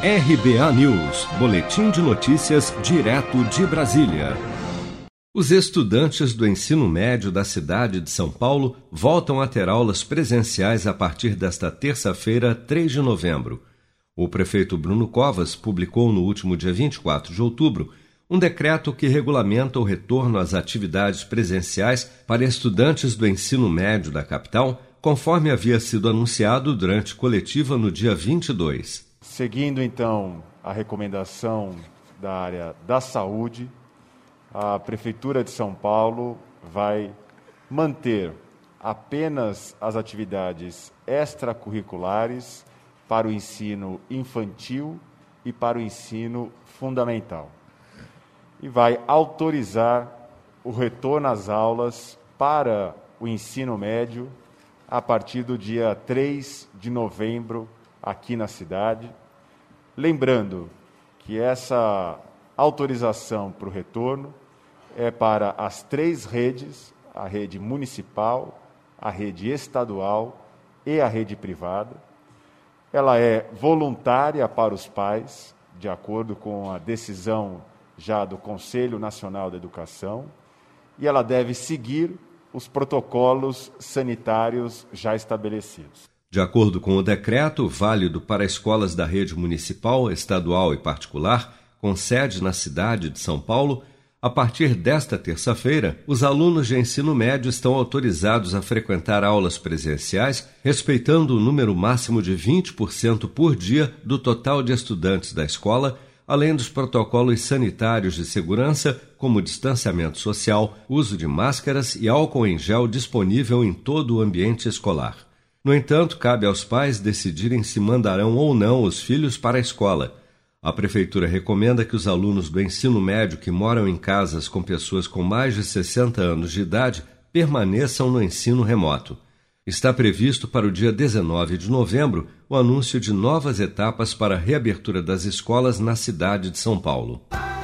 RBA News, Boletim de Notícias, direto de Brasília. Os estudantes do ensino médio da cidade de São Paulo voltam a ter aulas presenciais a partir desta terça-feira, 3 de novembro. O prefeito Bruno Covas publicou no último dia 24 de outubro um decreto que regulamenta o retorno às atividades presenciais para estudantes do ensino médio da capital, conforme havia sido anunciado durante coletiva no dia 22. Seguindo então a recomendação da área da saúde, a Prefeitura de São Paulo vai manter apenas as atividades extracurriculares para o ensino infantil e para o ensino fundamental. E vai autorizar o retorno às aulas para o ensino médio a partir do dia 3 de novembro aqui na cidade. Lembrando que essa autorização para o retorno é para as três redes: a rede municipal, a rede estadual e a rede privada. Ela é voluntária para os pais, de acordo com a decisão já do Conselho Nacional da Educação, e ela deve seguir os protocolos sanitários já estabelecidos. De acordo com o decreto, válido para escolas da rede municipal, estadual e particular, com sede na cidade de São Paulo, a partir desta terça-feira, os alunos de ensino médio estão autorizados a frequentar aulas presenciais, respeitando o número máximo de 20% por dia do total de estudantes da escola além dos protocolos sanitários de segurança, como distanciamento social, uso de máscaras e álcool em gel disponível em todo o ambiente escolar. No entanto, cabe aos pais decidirem se mandarão ou não os filhos para a escola. A Prefeitura recomenda que os alunos do ensino médio que moram em casas com pessoas com mais de 60 anos de idade permaneçam no ensino remoto. Está previsto para o dia 19 de novembro o anúncio de novas etapas para a reabertura das escolas na cidade de São Paulo.